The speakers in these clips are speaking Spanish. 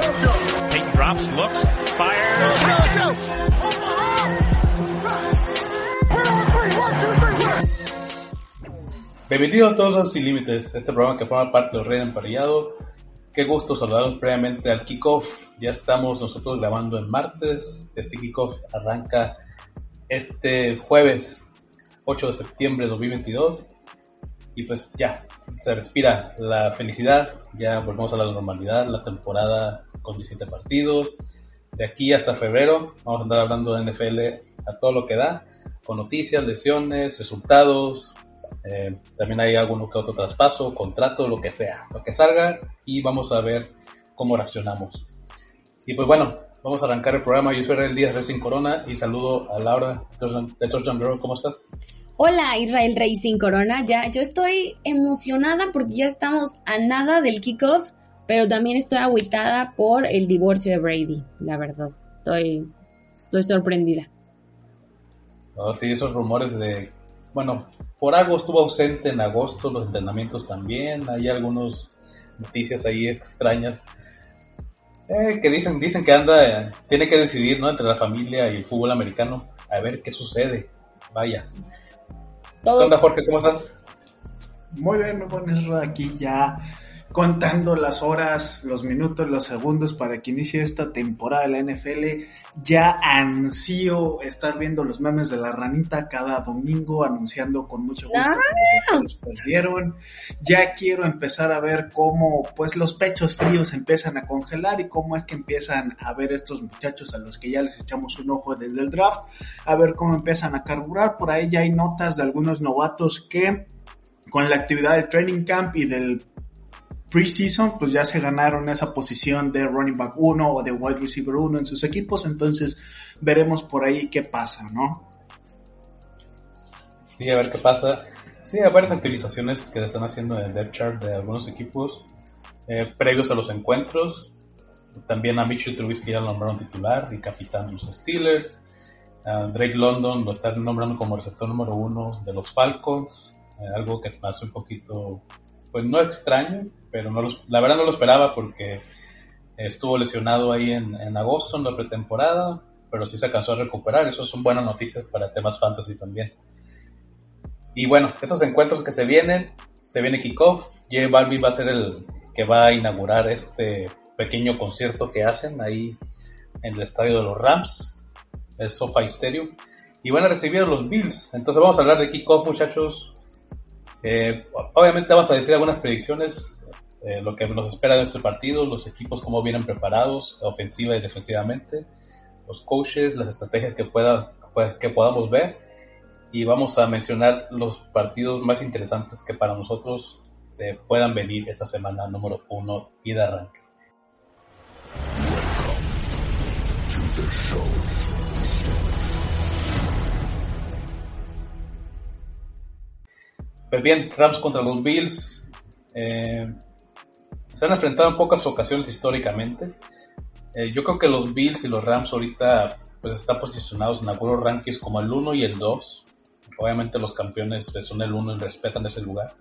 Peyton drops. Bienvenidos a todos los Sin Límites, este programa que forma parte del Rey Emparellado. Qué gusto saludarlos previamente al kickoff. Ya estamos nosotros grabando el martes. Este kickoff arranca este jueves 8 de septiembre de 2022. Y pues ya, se respira la felicidad. Ya volvemos a la normalidad, la temporada con 17 partidos. De aquí hasta febrero vamos a andar hablando de NFL a todo lo que da, con noticias, lesiones, resultados, eh, también hay algún que otro traspaso, contrato, lo que sea, lo que salga y vamos a ver cómo reaccionamos. Y pues bueno, vamos a arrancar el programa. Yo soy el Díaz Racing Corona y saludo a Laura de Touchdown Girl. ¿Cómo estás? Hola Israel Racing Corona, ya yo estoy emocionada porque ya estamos a nada del kickoff, pero también estoy agüitada por el divorcio de Brady, la verdad. Estoy, estoy sorprendida. Sí, esos rumores de, bueno, por algo estuvo ausente en agosto, los entrenamientos también, hay algunas noticias ahí extrañas. Eh, que dicen, dicen que anda, tiene que decidir, ¿no? Entre la familia y el fútbol americano, a ver qué sucede. Vaya. ¿Qué onda, Jorge? ¿Cómo estás? Muy bien, muy bueno, aquí ya contando las horas, los minutos, los segundos para que inicie esta temporada de la NFL. Ya ansío estar viendo los memes de la ranita cada domingo, anunciando con mucho gusto que los perdieron. Ya quiero empezar a ver cómo pues los pechos fríos empiezan a congelar y cómo es que empiezan a ver estos muchachos a los que ya les echamos un ojo desde el draft, a ver cómo empiezan a carburar. Por ahí ya hay notas de algunos novatos que con la actividad del training camp y del preseason, pues ya se ganaron esa posición de running back 1 o de wide receiver 1 en sus equipos, entonces veremos por ahí qué pasa, ¿no? Sí, a ver qué pasa. Sí, hay varias actualizaciones que están haciendo en el depth chart de algunos equipos eh, previos a los encuentros. También a Mitchell Trubisky ya lo nombraron titular y capitán de los Steelers. Drake London lo están nombrando como receptor número uno de los Falcons, eh, algo que me hace un poquito, pues no extraño, pero no la verdad no lo esperaba porque estuvo lesionado ahí en, en, agosto, en la pretemporada, pero sí se alcanzó a recuperar. Eso son buenas noticias para temas fantasy también. Y bueno, estos encuentros que se vienen, se viene kickoff. J Balvin va a ser el que va a inaugurar este pequeño concierto que hacen ahí en el estadio de los Rams, el SoFi Stadium. Y van a recibir los Bills. Entonces vamos a hablar de kickoff, muchachos. Eh, obviamente vamos a decir algunas predicciones eh, lo que nos espera de este partido, los equipos cómo vienen preparados, ofensiva y defensivamente, los coaches, las estrategias que, pueda, que podamos ver y vamos a mencionar los partidos más interesantes que para nosotros eh, puedan venir esta semana número uno y de arranque. Pues bien, Rams contra los Bills. Eh, se han enfrentado en pocas ocasiones históricamente. Eh, yo creo que los Bills y los Rams ahorita pues están posicionados en algunos rankings como el 1 y el 2. Obviamente los campeones pues, son el 1 y respetan ese lugar.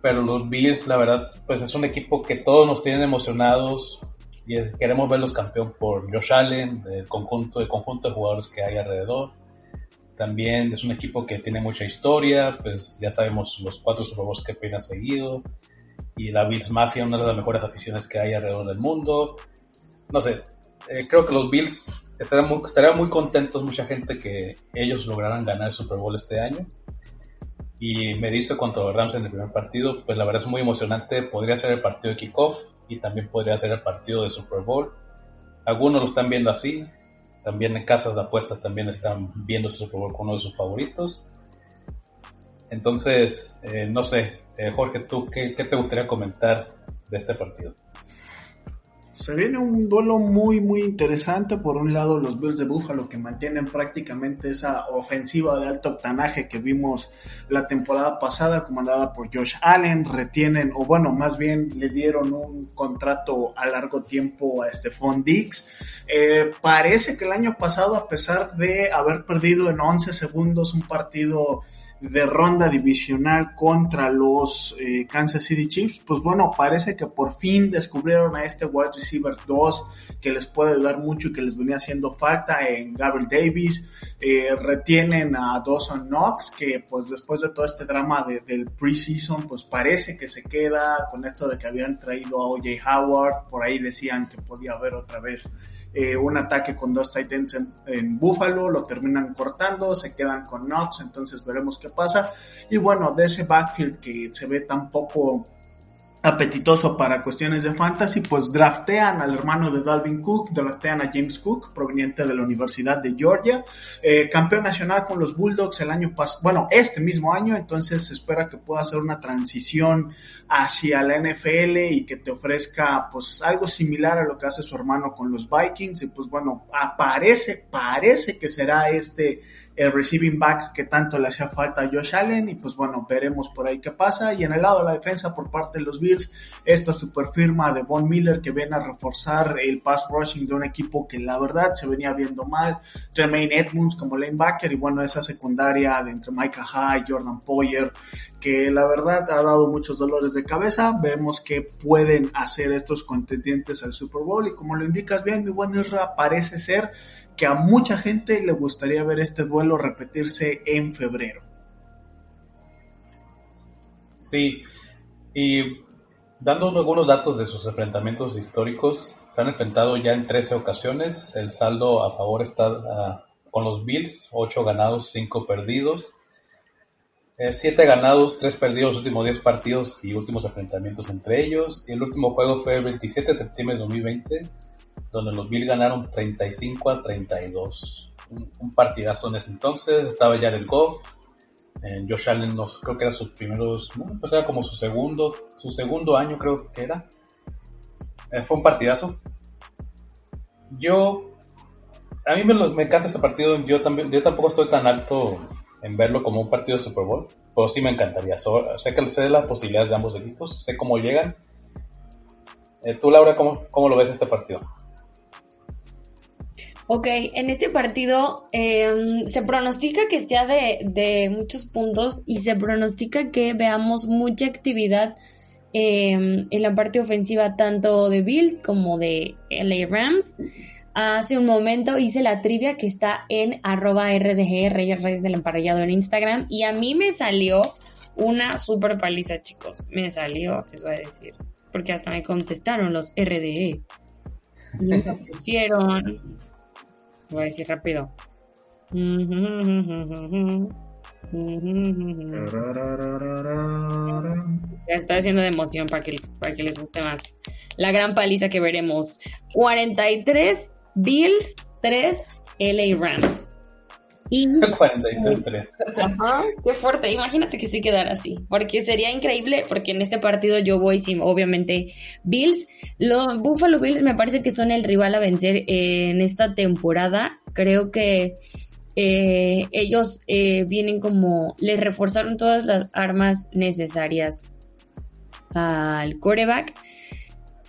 Pero los Bills, la verdad, pues es un equipo que todos nos tienen emocionados y queremos verlos campeón por Josh Allen, el conjunto, el conjunto de jugadores que hay alrededor. También es un equipo que tiene mucha historia, pues ya sabemos los cuatro Super Bowls que pena seguido y la Bills Mafia, una de las mejores aficiones que hay alrededor del mundo. No sé, eh, creo que los Bills estarían muy, estarían muy contentos, mucha gente, que ellos lograran ganar el Super Bowl este año. Y me dice contra Rams en el primer partido, pues la verdad es muy emocionante. Podría ser el partido de kickoff y también podría ser el partido de Super Bowl. Algunos lo están viendo así. También en casas de apuestas también están viendo Bowl con uno de sus favoritos. Entonces, eh, no sé, eh, Jorge, ¿tú qué, te gustaría comentar de este partido? Se viene un duelo muy, muy interesante. Por un lado, los Bills de Buffalo que mantienen prácticamente esa ofensiva de alto octanaje que vimos la temporada pasada, comandada por Josh Allen. Retienen, o bueno, más bien le dieron un contrato a largo tiempo a Stephon Diggs. Eh, parece que el año pasado, a pesar de haber perdido en 11 segundos un partido de ronda divisional contra los eh, Kansas City Chiefs, pues bueno, parece que por fin descubrieron a este wide receiver 2 que les puede ayudar mucho y que les venía haciendo falta en Gabriel Davis. Eh, retienen a Dawson Knox, que pues después de todo este drama del preseason, pues parece que se queda con esto de que habían traído a OJ Howard, por ahí decían que podía haber otra vez eh, un ataque con dos Titans en, en, Buffalo, lo terminan cortando, se quedan con Knox, entonces veremos qué pasa. Y bueno, de ese backfield que se ve tan poco apetitoso para cuestiones de fantasy, pues draftean al hermano de Dalvin Cook, draftean a James Cook, proveniente de la Universidad de Georgia, eh, campeón nacional con los Bulldogs el año pasado, bueno, este mismo año, entonces se espera que pueda hacer una transición hacia la NFL y que te ofrezca pues algo similar a lo que hace su hermano con los Vikings y pues bueno, aparece, parece que será este el receiving back que tanto le hacía falta a Josh Allen y pues bueno, veremos por ahí qué pasa. Y en el lado de la defensa por parte de los Bills, esta super firma de Von Miller que viene a reforzar el pass rushing de un equipo que la verdad se venía viendo mal. Tremaine Edmonds como lanebacker y bueno, esa secundaria de entre Micah High, Jordan Poyer, que la verdad ha dado muchos dolores de cabeza. Vemos que pueden hacer estos contendientes al Super Bowl y como lo indicas bien, mi buen Isra, parece ser que a mucha gente le gustaría ver este duelo repetirse en febrero. Sí, y dando algunos datos de sus enfrentamientos históricos, se han enfrentado ya en 13 ocasiones, el saldo a favor está ah, con los Bills, 8 ganados, 5 perdidos, 7 eh, ganados, 3 perdidos los últimos 10 partidos y últimos enfrentamientos entre ellos, y el último juego fue el 27 de septiembre de 2020 donde los Bills ganaron 35 a 32. Un, partidazo en ese entonces, estaba ya el Goff, eh, Josh Allen nos, creo que era sus primeros, era como su segundo, su segundo año creo que era. Eh, fue un partidazo. Yo, a mí me, me, encanta este partido, yo, también, yo tampoco estoy tan alto en verlo como un partido de Super Bowl, pero sí me encantaría. sé que sé las posibilidades de ambos equipos, sé cómo llegan. Eh, tú, Laura, ¿cómo, ¿cómo lo ves este partido? Ok, en este partido em, se pronostica que sea de, muchos puntos y se pronostica que veamos mucha actividad em, en la parte ofensiva tanto de Bills como de LA Rams. Hace un momento hice la trivia que está en arroba RDG, Reyes del Emparellado en Instagram y a mí me salió una super paliza, chicos. Me salió, les voy a decir, porque hasta me contestaron los RDE. Me pusieron Voy a decir rápido. Está haciendo de emoción para que, para que les guste más. La gran paliza que veremos. 43 Bills, 3 LA Rams. Y, 43 Ajá, qué fuerte. Imagínate que sí quedara así. Porque sería increíble, porque en este partido yo voy sin, obviamente, Bills. Los Buffalo Bills me parece que son el rival a vencer en esta temporada. Creo que eh, ellos eh, vienen como, les reforzaron todas las armas necesarias al quarterback.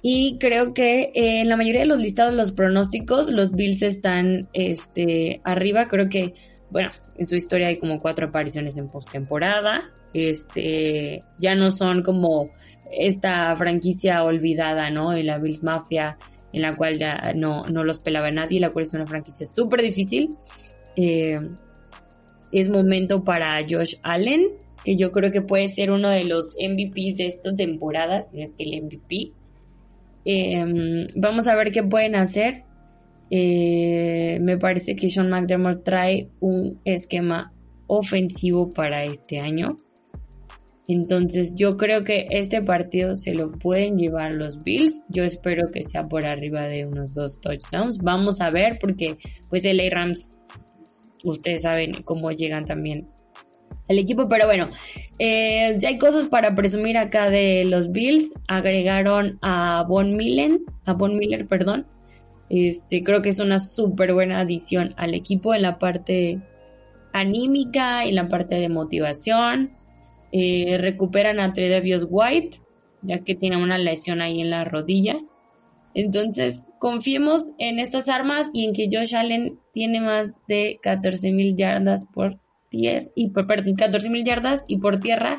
Y creo que en la mayoría de los listados, los pronósticos, los Bills están este, arriba. Creo que, bueno, en su historia hay como cuatro apariciones en postemporada. Este, ya no son como esta franquicia olvidada, ¿no? En la Bills Mafia, en la cual ya no, no los pelaba nadie, la cual es una franquicia súper difícil. Eh, es momento para Josh Allen, que yo creo que puede ser uno de los MVPs de esta temporada, si no es que el MVP. Em, vamos a ver qué pueden hacer. Eh, me parece que Sean McDermott trae un esquema ofensivo para este año. Entonces yo creo que este partido se lo pueden llevar los Bills. Yo espero que sea por arriba de unos dos touchdowns. Vamos a ver porque pues el Rams, ustedes saben cómo llegan también el equipo. Pero bueno, eh, ya hay cosas para presumir acá de los Bills. Agregaron a Von Miller, a Miller, perdón. Este, creo que es una súper buena adición al equipo en la parte anímica, en la parte de motivación. Eh, recuperan a Tredevious White, ya que tiene una lesión ahí en la rodilla. Entonces, confiemos en estas armas y en que Josh Allen tiene más de 14 mil yardas por y por, perdón, 14 mil yardas y por tierra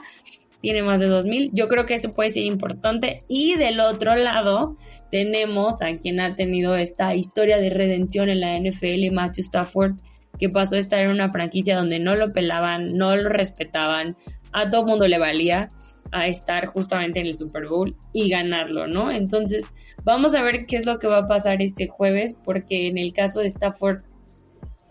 tiene más de 2000. Yo creo que eso puede ser importante. Y del otro lado tenemos a quien ha tenido esta historia de redención en la NFL, Matthew Stafford, que pasó a estar en una franquicia donde no lo pelaban, no lo respetaban, a todo mundo le valía a estar justamente en el Super Bowl y ganarlo, ¿no? Entonces, vamos a ver qué es lo que va a pasar este jueves, porque en el caso de Stafford,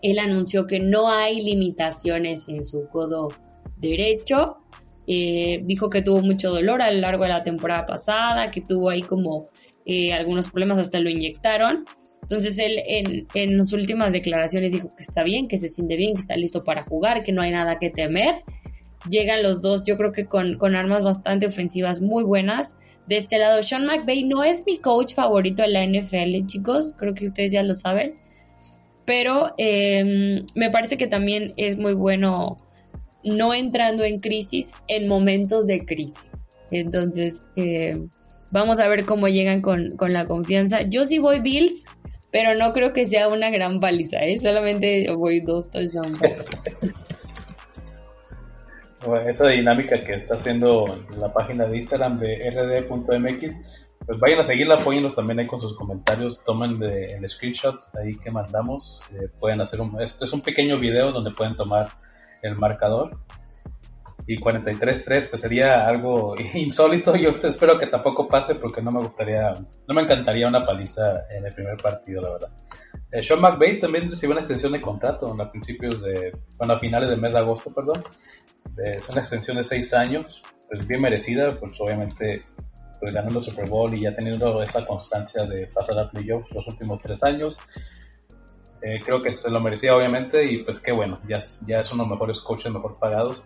él anunció que no hay limitaciones en su codo derecho. Eh, dijo que tuvo mucho dolor a lo largo de la temporada pasada, que tuvo ahí como eh, algunos problemas, hasta lo inyectaron. Entonces él en, en últimas declaraciones dijo que está bien, que se siente bien, que está listo para jugar, que no hay nada que temer llegan los dos, yo creo que con, armas bastante ofensivas muy buenas. De este lado, Sean McVay no es mi coach favorito de la NFL, chicos, creo que ustedes ya lo saben, pero em, me parece que también es muy bueno no entrando en crisis en momentos de crisis. Entonces, em, vamos a ver cómo llegan con, la confianza. Yo sí voy Bills, pero no creo que sea una gran paliza, ¿eh? solamente voy dos touchdowns. esa dinámica que está haciendo la página de Instagram de rd.mx, pues vayan a seguirla, apóyennos también ahí con sus comentarios, tomen el screenshot ahí que mandamos, eh, pueden hacer un, esto es un pequeño video donde pueden tomar el marcador y 43-3 pues sería algo insólito, yo espero que tampoco pase porque no me gustaría, no me encantaría una paliza en el primer partido, la verdad. Eh, Sean McVay también recibió una extensión de contrato a principios de, bueno, a finales del mes de agosto, perdón, es una extensión de seis años, pues bien merecida, pues obviamente pues ganando Super Bowl y ya teniendo esa constancia de pasar a playoffs los últimos tres años. Eh, creo que se lo merecía obviamente y pues qué bueno, ya, ya es uno de los mejores coaches mejor pagados.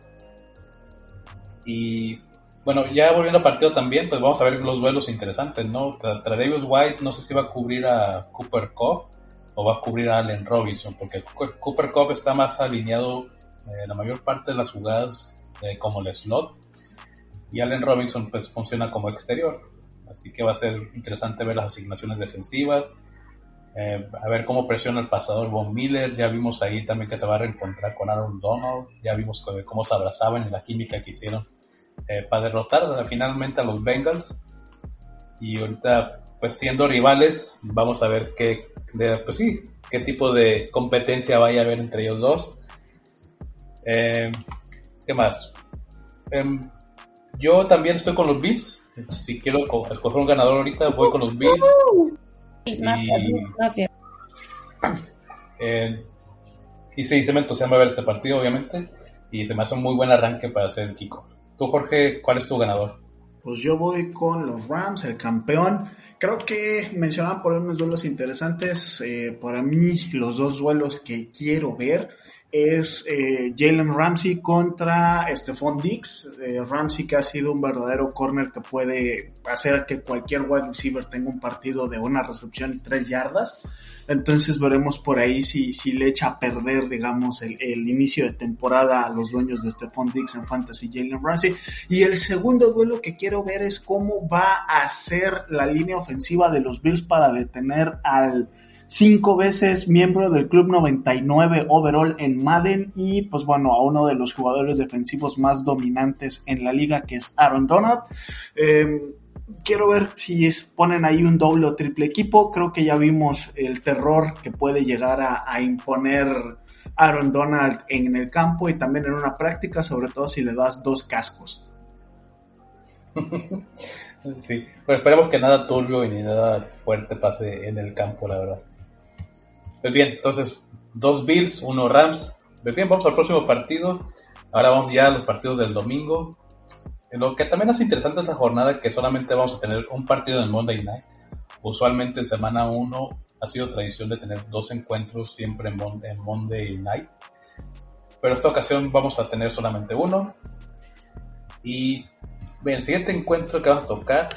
Y bueno, ya volviendo al partido también, pues vamos a ver los duelos interesantes, ¿no? Davis White no sé si va a cubrir a Cooper Cup o va a cubrir a Allen Robinson, porque Cooper Cup está más alineado eh, la mayor parte de las jugadas eh, como el slot. Y Allen Robinson pues funciona como exterior. Así que va a ser interesante ver las asignaciones defensivas. Eh, a ver cómo presiona el pasador Von Miller. Ya vimos ahí también que se va a reencontrar con Aaron Donald. Ya vimos cómo se abrazaban en la química que hicieron para derrotar finalmente a los Bengals. Y ahorita, pues siendo rivales, vamos a ver qué, pues sí, qué tipo de competencia vaya a haber entre ellos dos. Eh, ¿Qué más? Yo también estoy con los Bills. Si quiero escoger un ganador ahorita, voy con los Bills. y, eh, y sí, se me entusiasma ver este partido, obviamente. Y se me hace un muy buen arranque para hacer el Kiko. Tú, Jorge, ¿cuál es tu ganador? Pues yo voy con los Rams, el campeón. Creo que mencionaban por unos duelos interesantes. Eh, para mí, los dos duelos que quiero ver es eh, Jalen Ramsey contra Stephon Dix. Eh, Ramsey que ha sido un verdadero corner que puede hacer que cualquier wide receiver tenga un partido de una recepción y tres yardas. Entonces veremos por ahí si, si le echa a perder, digamos, el, el inicio de temporada a los dueños de Stephon Dix en Fantasy Jalen Ramsey. Y el segundo duelo que quiero ver es cómo va a ser la línea ofensiva de los Bills para detener al cinco veces miembro del Club 99 overall en Madden y pues bueno, a uno de los jugadores defensivos más dominantes en la liga que es Aaron Donald. Em, quiero ver si ponen ahí un doble o triple equipo. Creo que ya vimos el terror que puede llegar a, imponer Aaron Donald en el campo y también en una práctica, sobre todo si le das dos cascos. Sí, pero esperemos que nada turbio y ni nada fuerte pase en el campo, la verdad. Pues bien, entonces, dos Bills, uno Rams. Pues bien, vamos al próximo partido. Ahora vamos ya a los partidos del domingo. Lo que también hace interesante esta jornada que solamente vamos a tener un partido en Monday Night. Usualmente en semana 1 ha sido tradición de tener dos encuentros siempre en, Monday Night. Pero esta ocasión vamos a tener solamente uno. Y el siguiente encuentro que vamos a tocar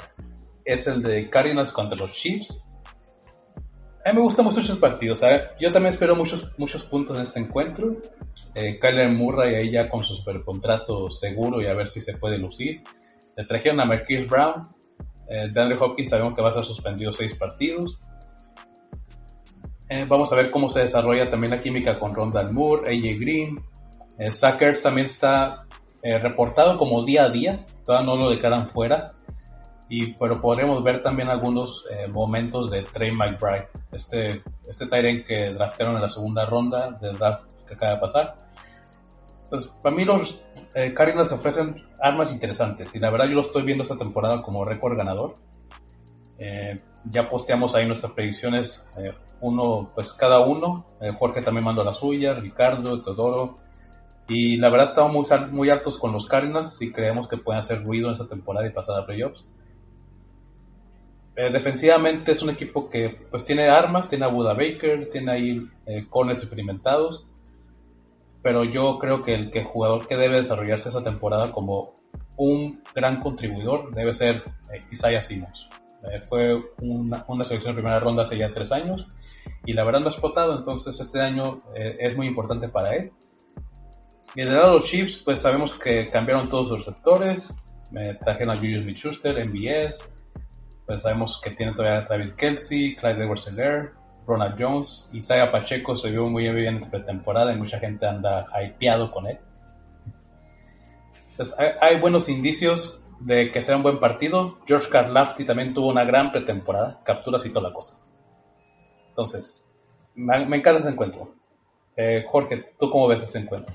es el de Cardinals contra los Chiefs. A mí me gustan mucho esos partidos. Yo también espero muchos, muchos puntos en este encuentro. Eh, Kyler Murray ahí ya con su supercontrato seguro y a ver si se puede lucir. Le trajeron a Marquise Brown. Eh, DeAndre Hopkins sabemos que va a ser suspendido seis partidos. Eh, vamos a ver cómo se desarrolla también la química con Rondal Moore, AJ Green. Eh, Sackers también está reportado como día a día, todavía no lo declaran fuera, y, pero podremos ver también algunos eh, momentos de Trey McBride, este, este Tyrant que draftaron en la segunda ronda del draft que acaba de pasar. Entonces, para mí los eh, Cardinals ofrecen armas interesantes y la verdad yo lo estoy viendo esta temporada como récord ganador. Eh, ya posteamos ahí nuestras predicciones, eh, uno, pues cada uno. Eh, Jorge también mandó la suya, Ricardo, Teodoro. Y la verdad estamos muy, muy altos con los Cardinals y creemos que pueden hacer ruido en esta temporada y pasar a playoffs. Eh, defensivamente es un equipo que pues tiene armas, tiene a Buda Baker, tiene ahí eh, corners experimentados, pero yo creo que el, jugador que debe desarrollarse esa temporada como un gran contribuidor debe ser eh, Isaiah Simmons. Fue una, selección de primera ronda hace ya tres años y la verdad no ha explotado, entonces este año es muy importante para él. Y del lado de los Chiefs, pues sabemos que cambiaron todos sus receptores, trajeron a Julius Smith-Schuster, MBS, pues sabemos que tiene todavía a Travis Kelsey, Clyde Edwards-Helaire, Ronald Jones, Isaiah Pacheco se vio muy bien en pretemporada y mucha gente anda hypeado con él. Entonces, hay, hay, buenos indicios de que sea un buen partido. George Karlafti también tuvo una gran pretemporada, capturas y toda la cosa. Entonces, me, me encanta este encuentro. Eh, Jorge, ¿tú cómo ves este encuentro?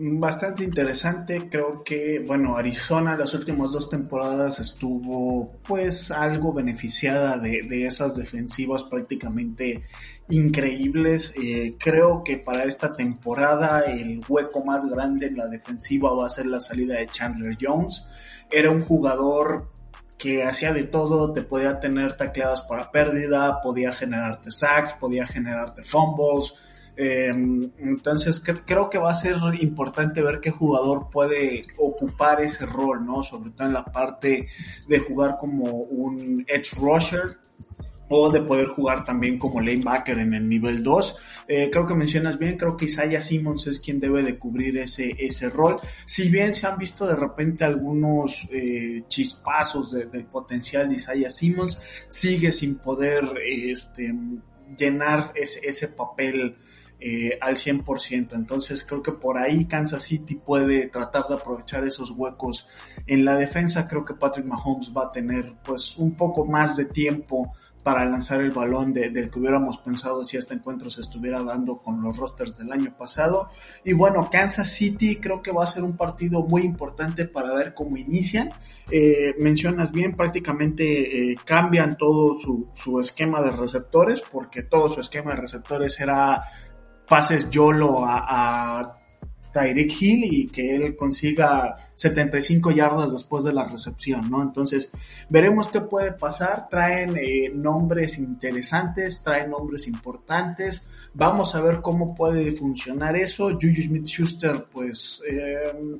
Bastante interesante, creo que, bueno, Arizona las últimas dos temporadas estuvo pues algo beneficiada de, de esas defensivas prácticamente increíbles. Eh, creo que para esta temporada el hueco más grande en la defensiva va a ser la salida de Chandler Jones. Era un jugador que hacía de todo, te podía tener tacleadas para pérdida, podía generarte sacks, podía generarte fumbles, eh, entonces cre creo que va a ser importante ver qué jugador puede ocupar ese rol, ¿no? Sobre todo en la parte de jugar como un edge rusher o de poder jugar también como lanebacker en el nivel 2. Eh, creo que mencionas bien, creo que Isaiah Simmons es quien debe de cubrir ese, ese rol. Si bien se han visto de repente algunos eh, chispazos de, del potencial de Isaiah Simmons, sigue sin poder este, llenar ese, ese papel eh, al 100%. Entonces creo que por ahí Kansas City puede tratar de aprovechar esos huecos en la defensa. Creo que Patrick Mahomes va a tener pues un poco más de tiempo para lanzar el balón de, del que hubiéramos pensado si este encuentro se estuviera dando con los rosters del año pasado. Y bueno, Kansas City creo que va a ser un partido muy importante para ver cómo inician. Eh, mencionas bien, prácticamente eh, cambian todo su, su esquema de receptores, porque todo su esquema de receptores era pases YOLO a, a Tyreek Hill y que él consiga 75 yardas después de la recepción, ¿no? Entonces, veremos qué puede pasar. Traen eh, nombres interesantes, traen nombres importantes. Vamos a ver cómo puede funcionar eso. Juju Smith-Schuster, pues, eh,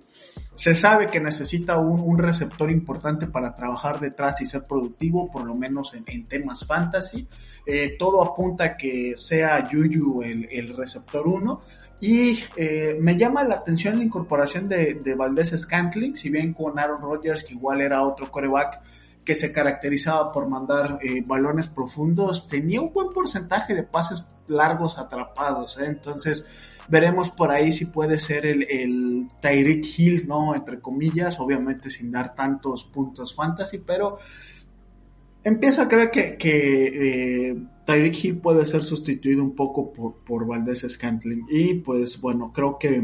se sabe que necesita un, un, receptor importante para trabajar detrás y ser productivo, por lo menos en, en temas fantasy. Eh, todo apunta a que sea Juju el, el receptor 1. Y eh, me llama la atención la incorporación de, de Valdés Scantling, si bien con Aaron Rodgers, que igual era otro coreback que se caracterizaba por mandar eh, balones profundos, tenía un buen porcentaje de pases largos atrapados, entonces veremos por ahí si puede ser el, el Tyreek Hill, ¿no? Entre comillas, obviamente sin dar tantos puntos fantasy, pero empiezo a creer que, que eh, Tyreek Hill puede ser sustituido un poco por, por Valdés Scantling. Y pues bueno, creo que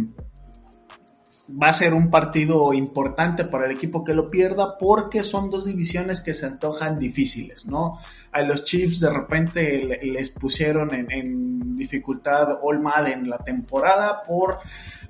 va a ser un partido importante para el equipo que lo pierda porque son dos divisiones que se antojan difíciles, ¿no? A los Chiefs de repente les pusieron en, dificultad All Madden la temporada por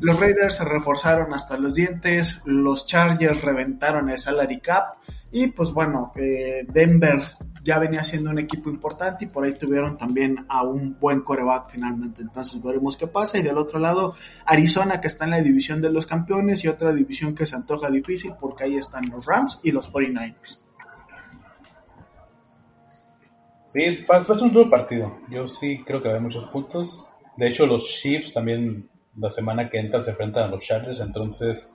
los Raiders se reforzaron hasta los dientes, los Chargers reventaron el salary cap y pues bueno, eh, Denver ya venía siendo un equipo importante y por ahí tuvieron también a un buen coreback finalmente. Entonces veremos qué pasa. Y del otro lado, Arizona que está en la división de los campeones y otra división que se antoja difícil porque ahí están los Rams y los 49ers. Sí, fue un duro partido. Yo sí creo que va a haber muchos puntos. De hecho, los Chiefs también la semana que entra se enfrentan a los Chargers, entonces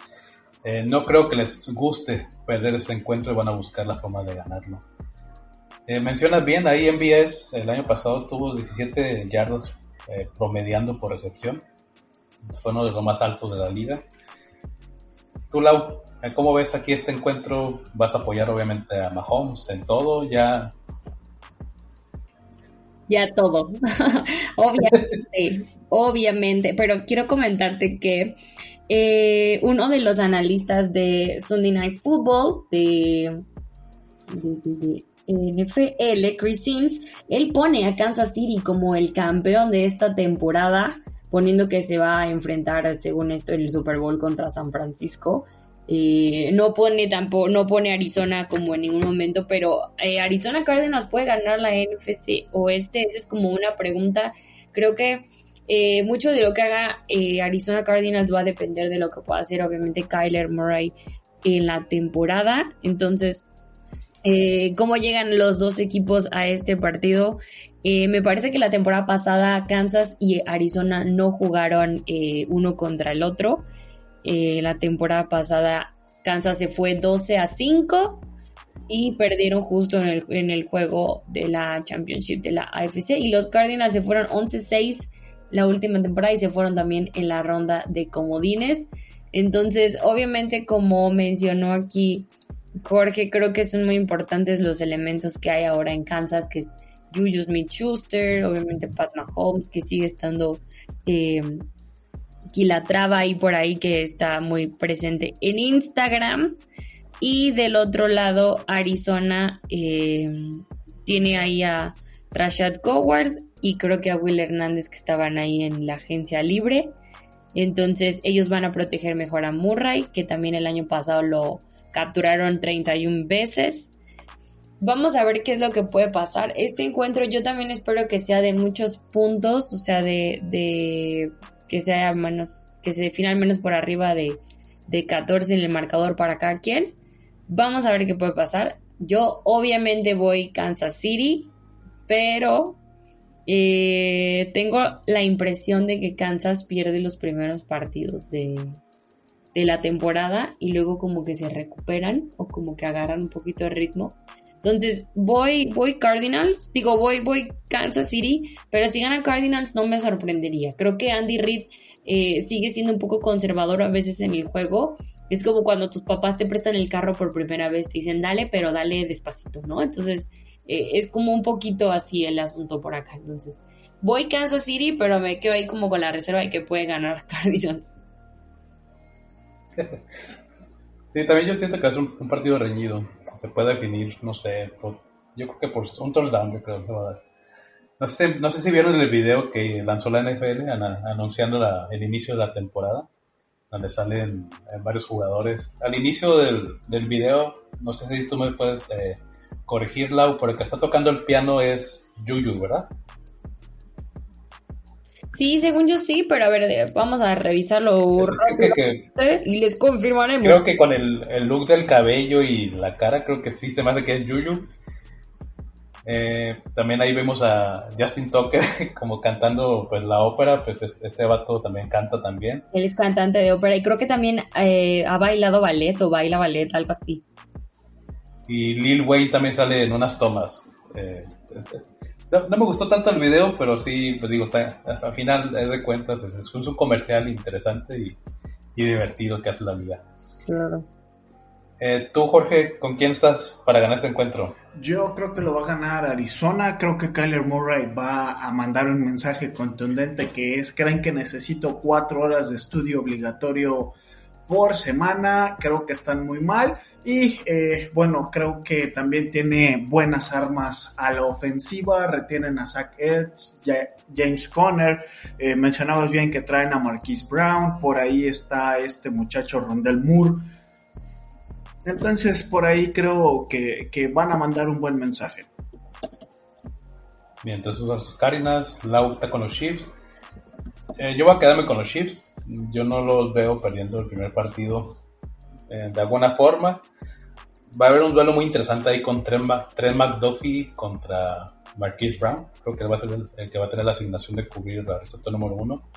eh, no creo que les guste perder este encuentro y van a buscar la forma de ganarlo. Eh, mencionas bien, ahí MBS el año pasado tuvo 17 yardas eh, promediando por recepción. fue uno de los más altos de la liga. Tú, Lau, ¿cómo ves aquí este encuentro? ¿Vas a apoyar obviamente a Mahomes en todo? ¿Ya ya todo. obviamente, obviamente. Pero quiero comentarte que eh, uno de los analistas de Sunday Night Football, de, NFL, Chris Sims, él pone a Kansas City como el campeón de esta temporada, poniendo que se va a enfrentar, según esto, el Super Bowl contra San Francisco. Eh, no pone tampoco, no pone Arizona como en ningún momento, pero eh, Arizona Cardinals puede ganar la NFC oeste, esa es como una pregunta. Creo que eh, mucho de lo que haga Arizona Cardinals va a depender de lo que pueda hacer, obviamente, Kyler Murray en la temporada. Entonces, cómo llegan los dos equipos a este partido. me parece que la temporada pasada Kansas y Arizona no jugaron uno contra el otro. Eh, la temporada pasada Kansas se fue 12 a 5 y perdieron justo en el, en el juego de la Championship de la AFC. Y los Cardinals se fueron 11-6 la última temporada y se fueron también en la ronda de comodines. Entonces, obviamente, como mencionó aquí Jorge, creo que son muy importantes los elementos que hay ahora en Kansas, que es Juju Smith-Schuster, obviamente Pat Mahomes, que sigue estando eh, la traba ahí por ahí que está muy presente en Instagram. Y del otro lado, Arizona eh, tiene ahí a Rashad Coward y creo que a Will Hernández que estaban ahí en la agencia libre. Entonces ellos van a proteger mejor a Murray, que también el año pasado lo capturaron 31 veces. Vamos a ver qué es lo que puede pasar. Este encuentro yo también espero que sea de muchos puntos, o sea, de, de que sea menos, que se defina al menos por arriba de, de 14 en el marcador para cada quien. Vamos a ver qué puede pasar. Yo obviamente voy Kansas City, pero eh, tengo la impresión de que Kansas pierde los primeros partidos de, de la temporada y luego como que se recuperan o como que agarran un poquito de ritmo entonces, voy, voy Cardinals, digo, voy, voy Kansas City, pero si gana Cardinals no me sorprendería. Creo que Andy Reid eh, sigue siendo un poco conservador a veces en el juego. Es como cuando tus papás te prestan el carro por primera vez, te dicen dale, pero dale despacito, ¿no? Entonces, eh, es como un poquito así el asunto por acá. Entonces, voy Kansas City, pero me quedo ahí como con la reserva de que puede ganar Cardinals. Sí, también yo siento que es un, partido reñido. Se puede definir, no sé, yo creo que por un touchdown, yo creo que va a dar. No sé, no sé si vieron el video que lanzó la NFL anunciando el inicio de la temporada, donde salen eh, varios jugadores. Al inicio del, del video, no sé si tú me puedes eh, corregirla, por el que está tocando el piano es Yuyu, ¿verdad? Sí, según yo sí, pero a ver, vamos a revisarlo y les confirmaremos. Creo que con el, look del cabello y la cara, creo que sí se me hace que es Yuyu. Eh, también ahí vemos a Justin Tucker como cantando pues la ópera, pues este vato también canta también. Él es cantante de ópera y creo que también eh, ha bailado ballet o baila ballet, algo así. Y Lil Wayne también sale en unas tomas. Eh, no, me gustó tanto el video, pero sí, pues digo, está, al final de cuentas es, un comercial interesante y, divertido que hace la liga. Claro. Eh, tú, Jorge, ¿con quién estás para ganar este encuentro? Yo creo que lo va a ganar Arizona. Creo que Kyler Murray va a mandar un mensaje contundente que es, creen que necesito cuatro horas de estudio obligatorio por semana. Creo que están muy mal. Y eh, bueno, creo que también tiene buenas armas a la ofensiva. Retienen a Zach Ertz, James Conner. Eh, mencionabas bien que traen a Marquise Brown. Por ahí está este muchacho Rondell Moore. Entonces, por ahí creo que, van a mandar un buen mensaje. Bien, entonces los Cardinals, Lauta con los Chiefs. Eh, yo voy a quedarme con los Chiefs. Yo no los veo perdiendo el primer partido eh, de alguna forma. Va a haber un duelo muy interesante ahí con Trent, McDuffie contra Marquise Brown. Creo que va a ser el, que va a tener la asignación de cubrir la receptor número uno.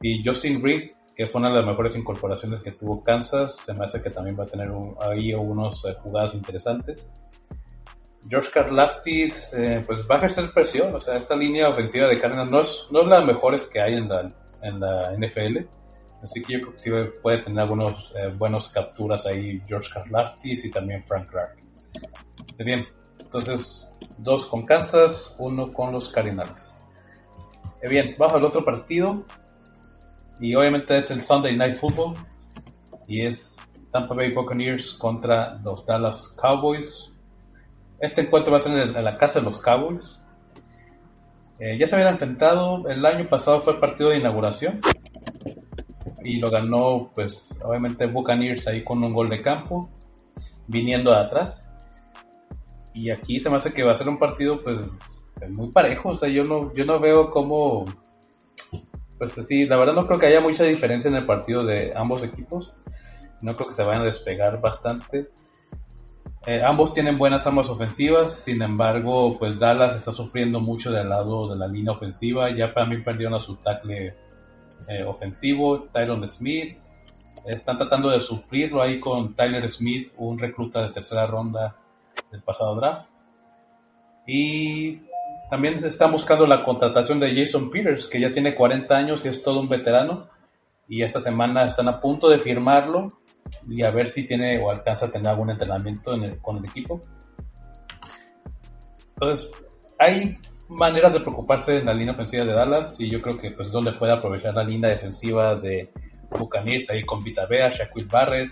Y Justin Reed, que fue una de las mejores incorporaciones que tuvo Kansas, se me hace que también va a tener ahí unos eh, jugadas interesantes. George Karlaftis, eh, pues va a ejercer presión, o sea, esta línea ofensiva de Cardinals no es, no es la mejor que hay en la, en la NFL. Así que yo creo que sí puede tener algunos eh, buenos capturas ahí George Karlaftis y también Frank Clark. Bien, entonces dos con Kansas, uno con los Cardinals. Bien, vamos al otro partido. Y obviamente es el Sunday Night Football. Y es Tampa Bay Buccaneers contra los Dallas Cowboys. Este encuentro va a ser en, la casa de los Cowboys. Eh, ya se habían enfrentado, el año pasado fue el partido de inauguración y lo ganó pues obviamente Buccaneers ahí con un gol de campo, viniendo de atrás. Y aquí se me hace que va a ser un partido pues muy parejo, o sea, yo no, yo no veo cómo, pues sí, la verdad no creo que haya mucha diferencia en el partido de ambos equipos, no creo que se vayan a despegar bastante. Eh, ambos tienen buenas armas ofensivas, sin embargo, pues Dallas está sufriendo mucho del lado de la línea ofensiva. Ya para mí perdieron a su tackle eh, ofensivo, Tyron Smith. Están tratando de suplirlo ahí con Tyler Smith, un recluta de tercera ronda del pasado draft. Y también se está buscando la contratación de Jason Peters, que ya tiene 40 años y es todo un veterano. Y esta semana están a punto de firmarlo y a ver si tiene o alcanza a tener algún entrenamiento con el equipo. Entonces, hay maneras de preocuparse en la línea ofensiva de Dallas y yo creo que pues donde puede aprovechar la línea defensiva de Buccaneers ahí con Vita Bea, Shaquille Barrett,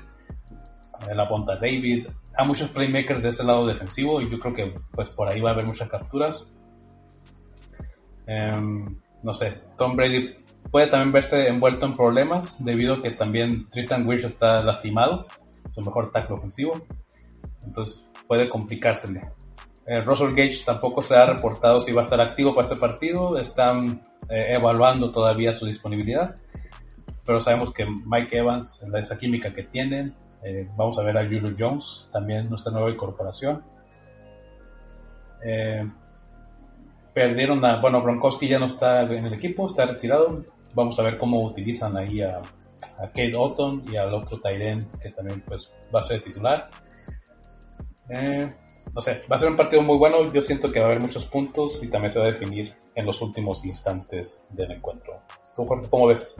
eh, la Ponta David, hay muchos playmakers de ese lado defensivo y yo creo que pues por ahí va a haber muchas capturas. Em, no sé, Tom Brady puede también verse envuelto en problemas debido a que también Tristan Wirsch está lastimado, su mejor tackle ofensivo, entonces puede complicársele. Eh, Russell Gage tampoco se ha reportado si va a estar activo para este partido. Están eh, evaluando todavía su disponibilidad. Pero sabemos que Mike Evans, en esa química que tienen, eh, vamos a ver a Julio Jones, también nuestra nueva incorporación. perdieron a, bueno, Bronkowski ya no está en el equipo, está retirado. Vamos a ver cómo utilizan ahí a, Kate Otton y al otro Tyren que también pues va a ser titular. Eh, no sé, va a ser un partido muy bueno. Yo siento que va a haber muchos puntos y también se va a definir en los últimos instantes del encuentro. ¿Tú, cómo ves?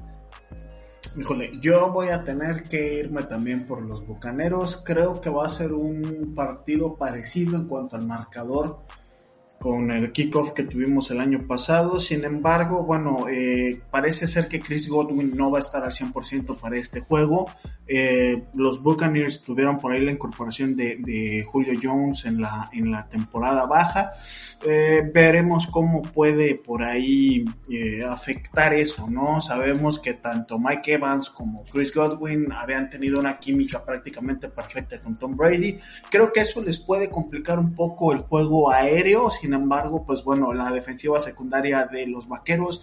Híjole, yo voy a tener que irme también por los Bucaneros. Creo que va a ser un partido parecido en cuanto al marcador con el kickoff que tuvimos el año pasado. Sin embargo, bueno, eh, parece ser que Chris Godwin no va a estar al 100% para este juego. Eh, los Buccaneers tuvieron por ahí la incorporación de, Julio Jones en la, en la temporada baja. Eh, veremos cómo puede por ahí afectar eso, ¿no? Sabemos que tanto Mike Evans como Chris Godwin habían tenido una química prácticamente perfecta con Tom Brady. Creo que eso les puede complicar un poco el juego aéreo. Sin embargo, pues bueno, la defensiva secundaria de los vaqueros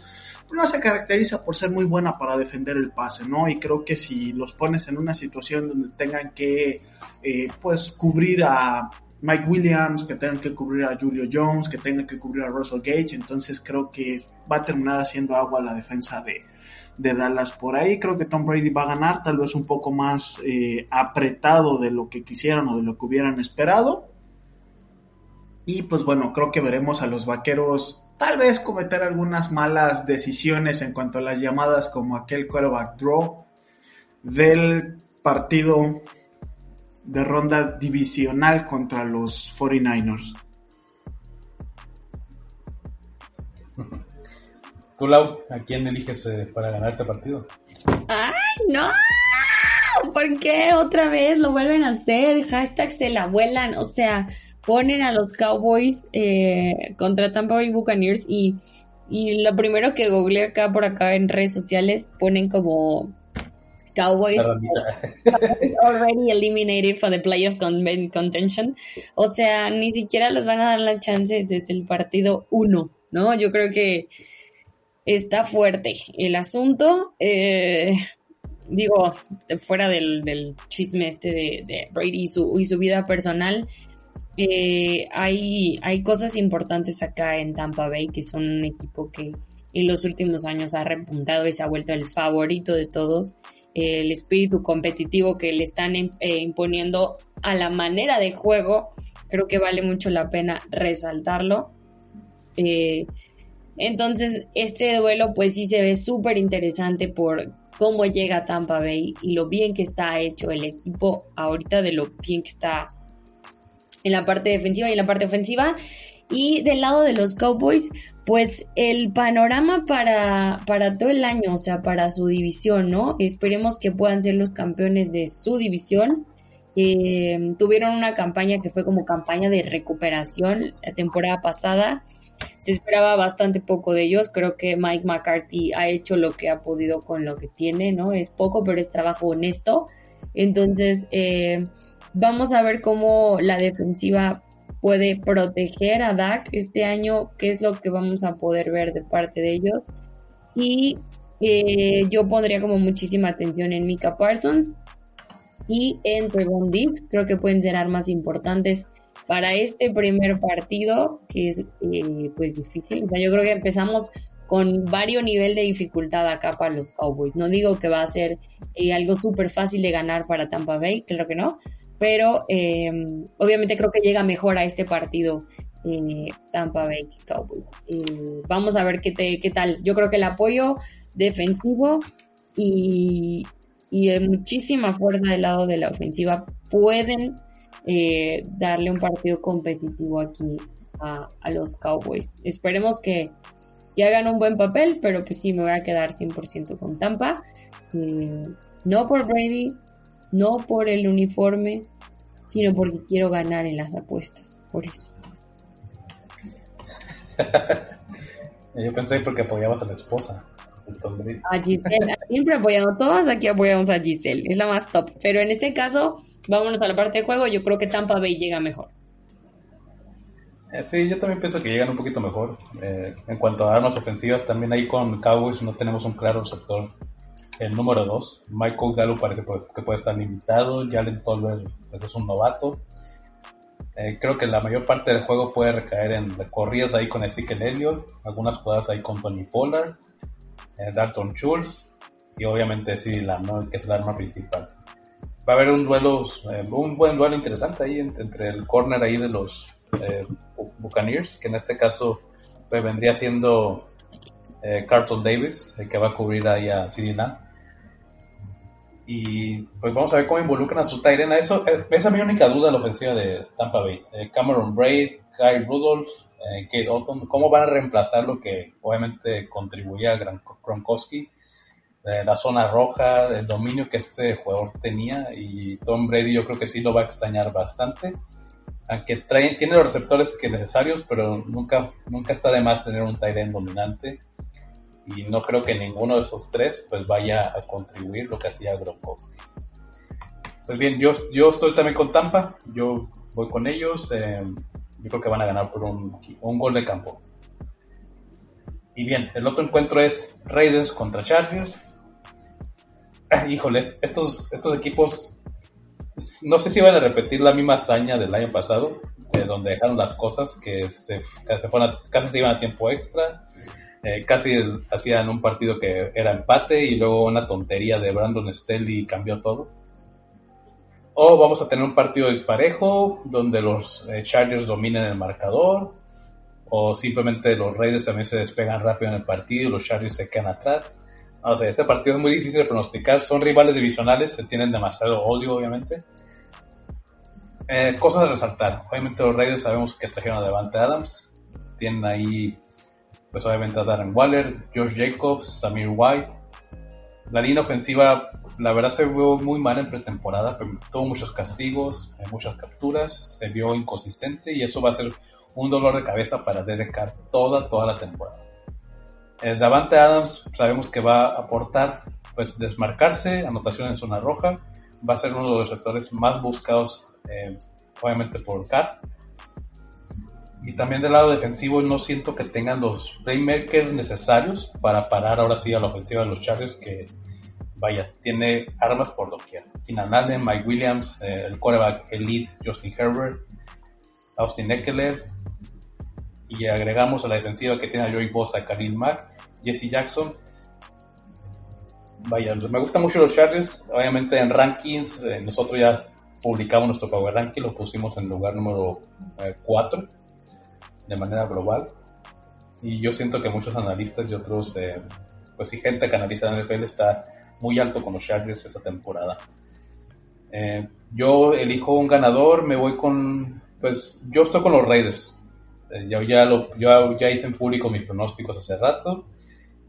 no se caracteriza por ser muy buena para defender el pase, ¿no? Y creo que si los pones en una situación donde tengan que, eh, pues, cubrir a Mike Williams, que tengan que cubrir a Julio Jones, que tengan que cubrir a Russell Gage, entonces creo que va a terminar haciendo agua la defensa de, Dallas por ahí. Creo que Tom Brady va a ganar, tal vez un poco más eh, apretado de lo que quisieran o de lo que hubieran esperado. Y pues bueno, creo que veremos a los vaqueros tal vez cometer algunas malas decisiones en cuanto a las llamadas como aquel quarterback draw del partido de ronda divisional contra los 49ers. Tú, Lau, ¿a quién eliges eh, para ganar este partido? ¡Ay, no! ¿Por qué otra vez lo vuelven a hacer? Hashtag se la vuelan. O sea, ponen a los Cowboys eh, contra Tampa Bay Buccaneers y, y lo primero que googleé acá por acá en redes sociales ponen como Cowboys already eliminated for the playoff contention. O sea, ni siquiera les van a dar la chance desde el partido 1, ¿no? Yo creo que está fuerte el asunto. Eh, digo, fuera del, del, chisme este de, de Brady y su, y su vida personal, eh, hay, cosas importantes acá en Tampa Bay, que son un equipo que en los últimos años ha repuntado y se ha vuelto el favorito de todos. el espíritu competitivo que le están eh, imponiendo a la manera de juego, creo que vale mucho la pena resaltarlo. Eh, Entonces, este duelo pues sí se ve súper interesante por cómo llega Tampa Bay y lo bien que está hecho el equipo ahorita, de lo bien que está en la parte defensiva y en la parte ofensiva. Y del lado de los Cowboys, pues el panorama para, para todo el año, o sea, para su división, ¿no? Esperemos que puedan ser los campeones de su división. Eh, tuvieron una campaña que fue como campaña de recuperación la temporada pasada. Se esperaba bastante poco de ellos. Creo que Mike McCarthy ha hecho lo que ha podido con lo que tiene, ¿no? Es poco, pero es trabajo honesto. Entonces, eh, vamos a ver cómo la defensiva puede proteger a Dak este año, qué es lo que vamos a poder ver de parte de ellos. Y eh, yo pondría como muchísima atención en Mika Parsons y en Trevon Diggs. Creo que pueden ser armas importantes para este primer partido, que es eh, pues difícil. Yo creo que empezamos con varios niveles de dificultad acá para los Cowboys. No digo que va a ser eh, algo súper fácil de ganar para Tampa Bay, creo que no, pero eh, obviamente creo que llega mejor a este partido eh, Tampa Bay Cowboys. Eh, vamos a ver qué, qué tal. Yo creo que el apoyo defensivo y, y muchísima fuerza del lado de la ofensiva pueden darle un partido competitivo aquí a, a los Cowboys. Esperemos que, que, hagan un buen papel, pero pues sí, me voy a quedar 100% con Tampa. no por Brady, no por el uniforme, sino porque quiero ganar en las apuestas. Por eso. Yo pensé porque apoyabas a la esposa. A Giselle, siempre apoyamos, todos aquí apoyamos a Giselle, es la más top. Pero en este caso, vámonos a la parte de juego, yo creo que Tampa Bay llega mejor. Eh, sí, yo también pienso que llegan un poquito mejor. Eh, en cuanto a armas ofensivas, también ahí con Cowboys no tenemos un claro receptor el número 2, Michael Gallup parece que puede estar limitado. Jalen Tolbert pues, es un novato. Eh, creo que la mayor parte del juego puede recaer en corridas ahí con Ezekiel Elliott, algunas jugadas ahí con Tony Pollard, eh, Dalton Schultz y obviamente sí, la, que es el arma principal. Va a haber un duelo, eh, un buen duelo interesante ahí entre el corner ahí de los Buccaneers, que en este caso pues, vendría siendo Carlton Davis, el que va a cubrir ahí a CD y pues vamos a ver cómo involucran a su Tyrena. Eso, esa es mi única duda de la ofensiva de Tampa Bay. Eh, Cameron Braid, Kyle Rudolph, eh, Kate Otton, ¿cómo van a reemplazar lo que obviamente contribuía a Gronkowski? la zona roja, el dominio que este jugador tenía y Tom Brady yo creo que sí lo va a extrañar bastante. Aunque trae, tiene los receptores que necesarios, pero nunca, nunca está de más tener un Tyrene dominante y no creo que ninguno de esos tres pues vaya a contribuir lo que hacía Gronkowski. Pues bien, yo, yo estoy también con Tampa, yo voy con ellos, eh, yo creo que van a ganar por un, un, gol de campo. Y bien, el otro encuentro es Raiders contra Chargers. Ah, híjole, estos, estos equipos no sé si van a repetir la misma hazaña del año pasado, eh, donde dejaron las cosas que se, se fueron casi se iban a tiempo extra, eh, casi hacían un partido que era empate y luego una tontería de Brandon Stelly cambió todo. O vamos a tener un partido disparejo donde los eh, Chargers dominen el marcador. O simplemente los Raiders también se despegan rápido en el partido y los Chargers se quedan atrás. O sea, este partido es muy difícil de pronosticar. Son rivales divisionales, se tienen demasiado odio, obviamente. Eh, cosas a resaltar. Obviamente los Raiders sabemos que trajeron a Devante Adams. Tienen ahí pues obviamente a Darren Waller, Josh Jacobs, Samir White. La línea ofensiva, la verdad, se vio muy mal en pretemporada, tuvo muchos castigos, muchas capturas, se vio inconsistente y eso va a ser un dolor de cabeza para Derek toda, toda la temporada. Eh, Davante Adams sabemos que va a aportar pues desmarcarse, anotación en zona roja, va a ser uno de los sectores más buscados eh, obviamente por Carr y también del lado defensivo no siento que tengan los playmakers necesarios para parar ahora sí a la ofensiva de los Chargers que vaya, tiene armas por doquier. Keenan Allen, Mike Williams, eh, el quarterback elite Justin Herbert, Austin Eckler y agregamos a la defensiva que tiene a Joey Bosa, Khalil Mack, Jesse Jackson. Vaya, me gustan mucho los Chargers, obviamente en rankings, eh, nosotros ya publicamos nuestro Power Ranking, lo pusimos en lugar número 4. Eh, de manera global. Y yo siento que muchos analistas y otros, eh, pues sí, gente que analiza la NFL está muy alto con los Chargers esta temporada. Eh, yo elijo un ganador, me voy con, pues yo estoy con los Raiders. Eh, yo, ya lo, yo ya hice en público mis pronósticos hace rato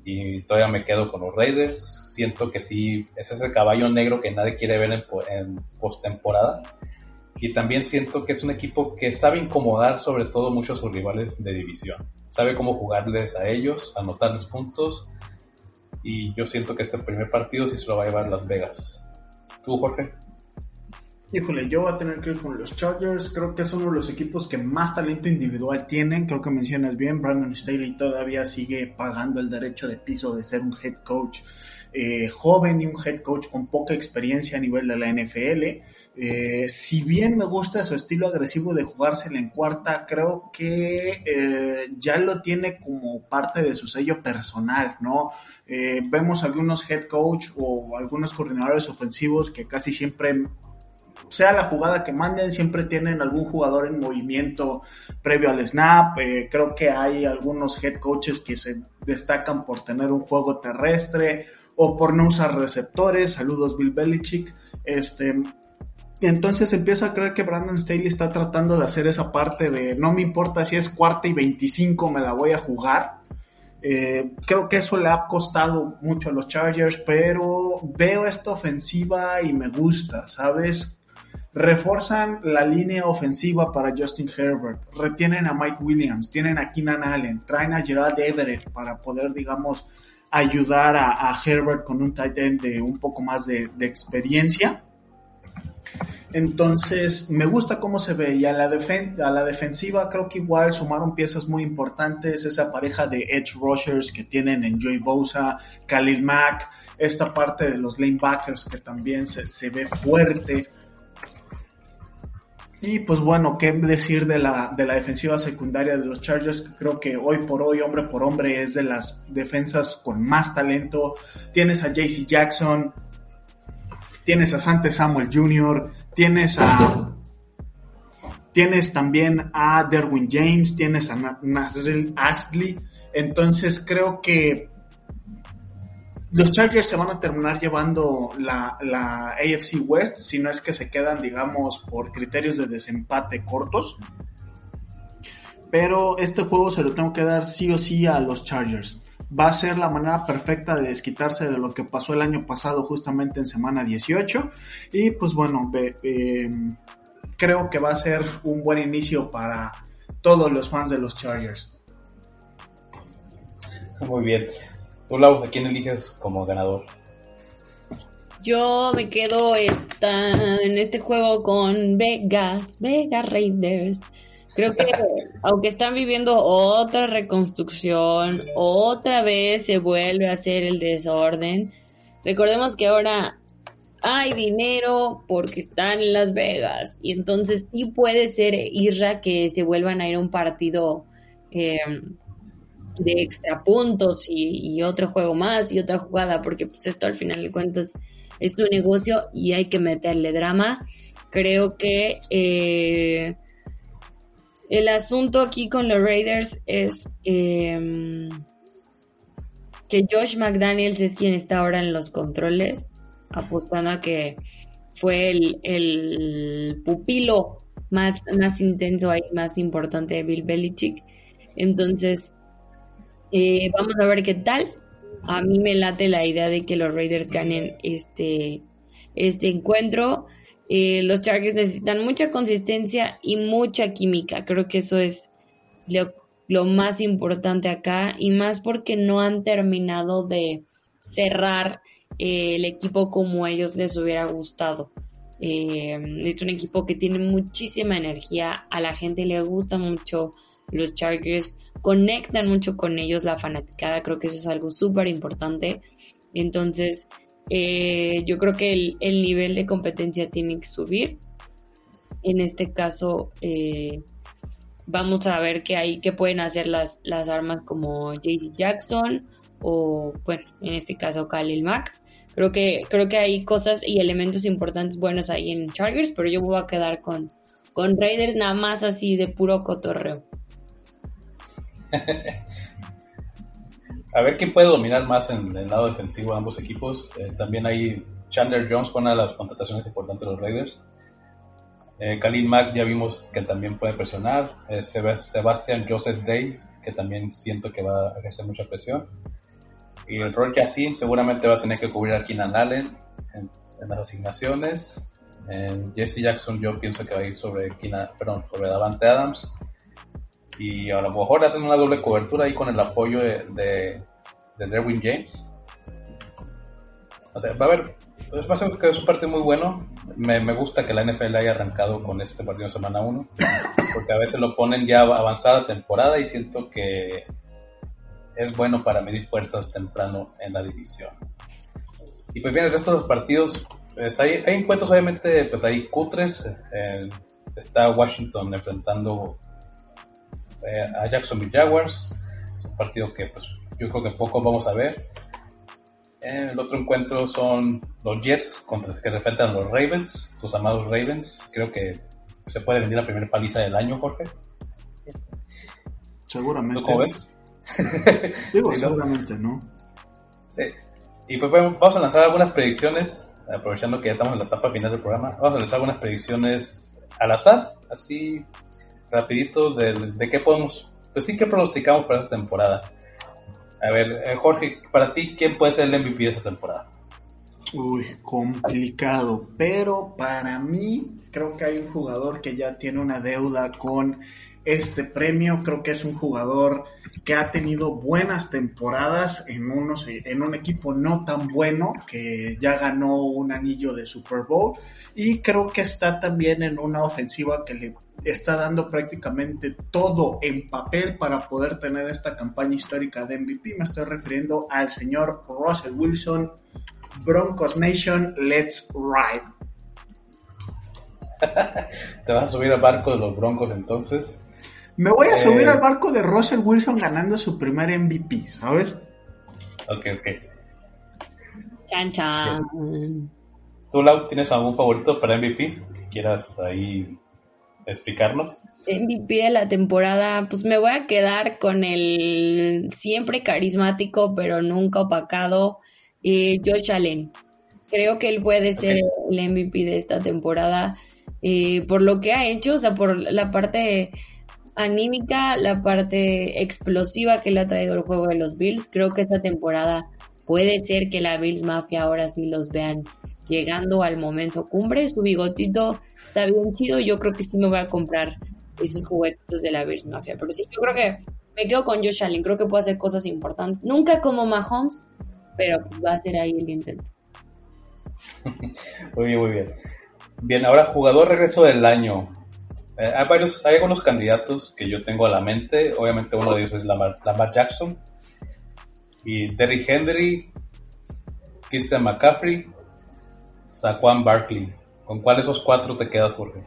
y todavía me quedo con los Raiders. Siento que sí, ese es el caballo negro que nadie quiere ver en, en postemporada. Y también siento que es un equipo que sabe incomodar sobre todo mucho a sus rivales de división. Sabe cómo jugarles a ellos, anotarles puntos. Y yo siento que este primer partido sí se lo va a llevar Las Vegas. ¿Tú, Jorge? Híjole, yo voy a tener que ir con los Chargers. Creo que es uno de los equipos que más talento individual tienen. Creo que mencionas bien, Brandon Staley todavía sigue pagando el derecho de piso de ser un head coach eh, joven y un head coach con poca experiencia a nivel de la NFL. Eh, si bien me gusta su estilo agresivo de jugársela en cuarta, creo que eh, ya lo tiene como parte de su sello personal, ¿no? vemos algunos head coach o algunos coordinadores ofensivos que casi siempre sea la jugada que manden, siempre tienen algún jugador en movimiento previo al snap. Eh, creo que hay algunos head coaches que se destacan por tener un juego terrestre o por no usar receptores. Saludos Bill Belichick. Este, entonces empiezo a creer que Brandon Staley está tratando de hacer esa parte de no me importa si es cuarta y 25, me la voy a jugar. Eh, creo que eso le ha costado mucho a los Chargers, pero veo esta ofensiva y me gusta, ¿sabes? Reforzan la línea ofensiva para Justin Herbert, retienen a Mike Williams, tienen a Keenan Allen, traen a Gerald Everett para poder, digamos, ayudar a, Herbert con un tight end de un poco más de, experiencia. Entonces, me gusta cómo se ve. Y a la, a la defensiva creo que igual sumaron piezas muy importantes. Esa pareja de edge rushers que tienen en Joey Bosa, Khalil Mack, esta parte de los lanebackers que también se, se ve fuerte. Y pues bueno, qué decir de la, de la defensiva secundaria de los Chargers, que creo que hoy por hoy, hombre por hombre, es de las defensas con más talento. Tienes a JC Jackson, tienes a Sante Samuel Jr., tienes a... Tienes también a Derwin James, tienes a Nasril Astley. Entonces creo que los Chargers se van a terminar llevando la, la, AFC West, si no es que se quedan, digamos, por criterios de desempate cortos. Pero este juego se lo tengo que dar sí o sí a los Chargers. Va a ser la manera perfecta de desquitarse de lo que pasó el año pasado justamente en semana 18. Y pues bueno, em, creo que va a ser un buen inicio para todos los fans de los Chargers. Muy bien. Hola, ¿a quién eliges como ganador? Yo me quedo en este juego con Vegas, Vegas Raiders. Creo que aunque están viviendo otra reconstrucción, otra vez se vuelve a hacer el desorden. Recordemos que ahora hay dinero porque están en Las Vegas y entonces sí puede ser Irra que se vuelvan a ir a un partido eh, de extra puntos y, otro juego más y otra jugada, porque pues esto al final de cuentas es un negocio y hay que meterle drama. Creo que eh, el asunto aquí con los Raiders es em, que Josh McDaniels es quien está ahora en los controles, apuntando a que fue el, el pupilo más, más intenso y más importante de Bill Belichick. Entonces, eh, vamos a ver qué tal. A mí me late la idea de que los Raiders ganen este, este encuentro. Eh, los Chargers necesitan mucha consistencia y mucha química. Creo que eso es lo, más importante acá y más porque no han terminado de cerrar eh, el equipo como a ellos les hubiera gustado. es un equipo que tiene muchísima energía, a la gente le gusta mucho los Chargers conectan mucho con ellos la fanaticada, creo que eso es algo súper importante. Entonces, eh, yo creo que el, nivel de competencia tiene que subir. En este caso, eh, vamos a ver qué hay, qué pueden hacer las, las armas como JC Jackson o, bueno, en este caso Khalil Mack. Creo que, creo que hay cosas y elementos importantes buenos ahí en Chargers, pero yo voy a quedar con, con Raiders nada más así de puro cotorreo. a ver quién puede dominar más en el lado defensivo de ambos equipos. Eh, también hay Chandler Jones con una de las contrataciones importantes de los Raiders. Eh, Khalil Mack ya vimos que también puede presionar. Eh, Sebastian Joseph Day, que también siento que va a ejercer mucha presión. Y el rol Yacine seguramente va a tener que cubrir a Keenan Allen en, las asignaciones. Jesse Jackson yo pienso que va a ir sobre Keenan, perdón, sobre Davante Adams. Y a lo mejor hacen una doble cobertura ahí con el apoyo de, de, de Derwin James. O sea, va a haber pues va a que es un partido muy bueno. Me, me, gusta que la NFL haya arrancado con este partido en semana 1, porque a veces lo ponen ya avanzada temporada y siento que es bueno para medir fuerzas temprano en la división. Y pues bien, el resto de los partidos, pues hay, hay encuentros obviamente, pues hay cutres. Eh, está Washington enfrentando a Jacksonville Jaguars, un partido que pues yo creo que poco vamos a ver. El otro encuentro son los Jets contra que enfrentan los Ravens, sus amados Ravens. Creo que se puede venir la primera paliza del año, Jorge. Seguramente. ¿Tú cómo ves? Digo, seguramente, ¿no? Sí. Y pues bueno, vamos a lanzar algunas predicciones, aprovechando que ya estamos en la etapa final del programa. Vamos a lanzar algunas predicciones al azar, así rapidito, de, de qué podemos, pues sí, qué pronosticamos para esta temporada. A ver, eh, Jorge, para ti, ¿quién puede ser el MVP de esta temporada? Uy, complicado, pero para mí creo que hay un jugador que ya tiene una deuda con este premio. Creo que es un jugador que ha tenido buenas temporadas en, unos, en un equipo no tan bueno, que ya ganó un anillo de Super Bowl. Y creo que está también en una ofensiva que le está dando prácticamente todo en papel para poder tener esta campaña histórica de MVP. Me estoy refiriendo al señor Russell Wilson, Broncos Nation, Let's Ride. ¿Te vas a subir al barco de los Broncos entonces? Me voy a subir eh, al barco de Russell Wilson ganando su primer MVP, ¿sabes? Ok, ok. Chan, chan. ¿Tú, Lau, tienes algún favorito para MVP que quieras ahí explicarnos? MVP de la temporada, pues me voy a quedar con el siempre carismático, pero nunca opacado, eh, Josh Allen. Creo que él puede ser el MVP de esta temporada eh, por lo que ha hecho, o sea, por la parte anímica, la parte explosiva que le ha traído el juego de los Bills. Creo que esta temporada puede ser que la Bills Mafia ahora sí los vean llegando al momento cumbre. Su bigotito está bien chido. Yo creo que sí me voy a comprar esos juguetitos de la Bills Mafia. Pero sí, yo creo que me quedo con Josh Allen. Creo que puede hacer cosas importantes. Nunca como Mahomes, pero pues va a ser ahí el intento. muy bien, muy bien. Bien, ahora jugador regreso del año. Eh, hay varios, hay algunos candidatos que yo tengo a la mente. Obviamente uno de ellos es Lamar, Jackson y Derrick Henry, Christian McCaffrey, Saquon Barkley. ¿Con cuál de esos cuatro te quedas, Jorge?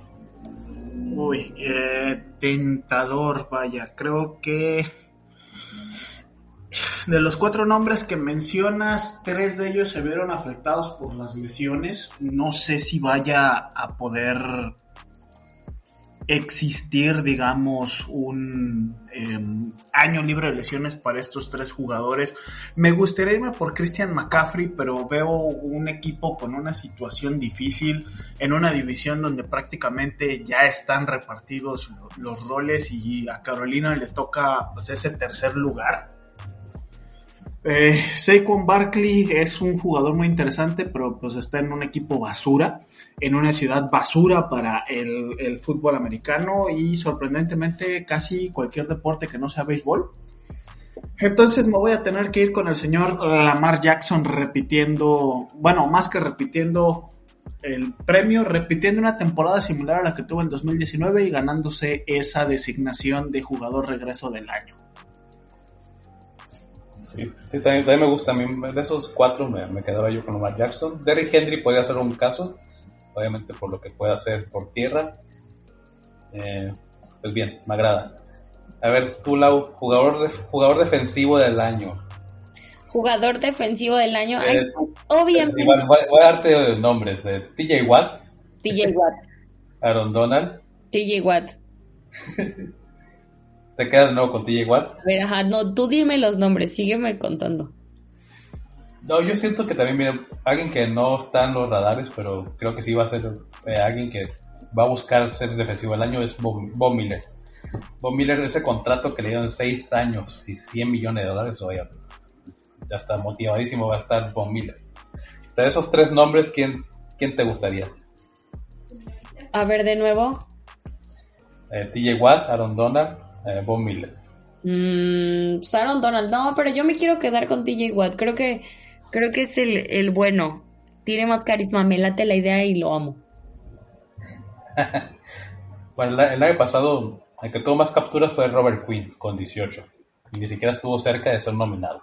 Uy, eh, tentador, vaya. Creo que de los cuatro nombres que mencionas, tres de ellos se vieron afectados por las lesiones. No sé si vaya a poder existir, digamos, un em, año libre de lesiones para estos tres jugadores. Me gustaría irme por Christian McCaffrey, pero veo un equipo con una situación difícil en una división donde prácticamente ya están repartidos los roles y a Carolina le toca pues, ese tercer lugar. Eh, Saquon Barkley es un jugador muy interesante, pero pues está en un equipo basura, en una ciudad basura para el, fútbol americano y sorprendentemente casi cualquier deporte que no sea béisbol. Entonces me voy a tener que ir con el señor Lamar Jackson repitiendo, bueno, más que repitiendo el premio, repitiendo una temporada similar a la que tuvo en 2019 y ganándose esa designación de jugador regreso del año. Sí, también, me gusta. A mí, de esos cuatro me, me quedaba yo con Omar Jackson. Derrick Henry podría ser un caso, obviamente por lo que puede hacer por tierra. Eh, pues bien, me agrada. A ver, tú, Lau, jugador, jugador defensivo del año. Jugador defensivo del año. Eh, obviamente. voy, a darte nombres: eh, TJ Watt. TJ Watt. Aaron Donald. TJ Watt. ¿Te quedas de nuevo con TJ Watt? A ver, ajá, no, tú dime los nombres, sígueme contando. No, yo siento que también, mira, alguien que no está en los radares, pero creo que sí va a ser eh, alguien que va a buscar ser defensivo del año, es Bob, Miller. Bob Miller, ese contrato que le dieron 6 años y 100 millones de dólares, oye, ya está motivadísimo, va a estar Bob Miller. De esos tres nombres, ¿quién, quién te gustaría? A ver, de nuevo. Eh, TJ Watt, Aaron Donald, eh, Bob Miller. Mm, Donald, no, pero yo me quiero quedar con TJ Watt. Creo que Creo que es el, bueno. Tiene más carisma, me late la idea y lo amo. bueno, el, año pasado, el que tuvo más capturas fue Robert Quinn, con 18. Y ni siquiera estuvo cerca de ser nominado.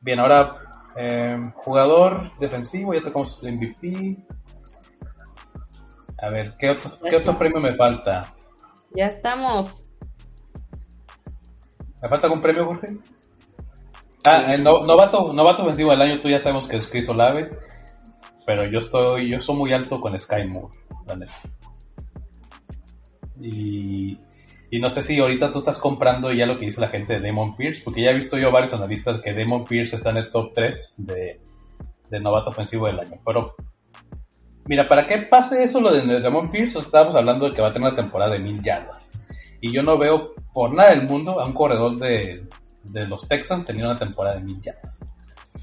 Bien, ahora, eh, jugador defensivo, ya tocamos MVP. A ver, ¿qué otro, ¿qué otro premio me falta? Ya estamos. ¿Me falta algún premio, Jorge? Ah, el novato, novato ofensivo del año, tú ya sabemos que es Chris Olave, pero yo estoy, yo soy muy alto con Sky Moore, Y, y no sé si ahorita tú estás comprando ya lo que dice la gente de Demon Pierce, porque ya he visto yo varios analistas que Demon Pierce está en el top 3 de, de novato ofensivo del año. Pero, mira, para qué pase eso lo de Demon Pierce, estábamos hablando de que va a tener una temporada de mil yardas. Y yo no veo por nada del mundo a un corredor de, de los Texans tenía una temporada de mil yardas.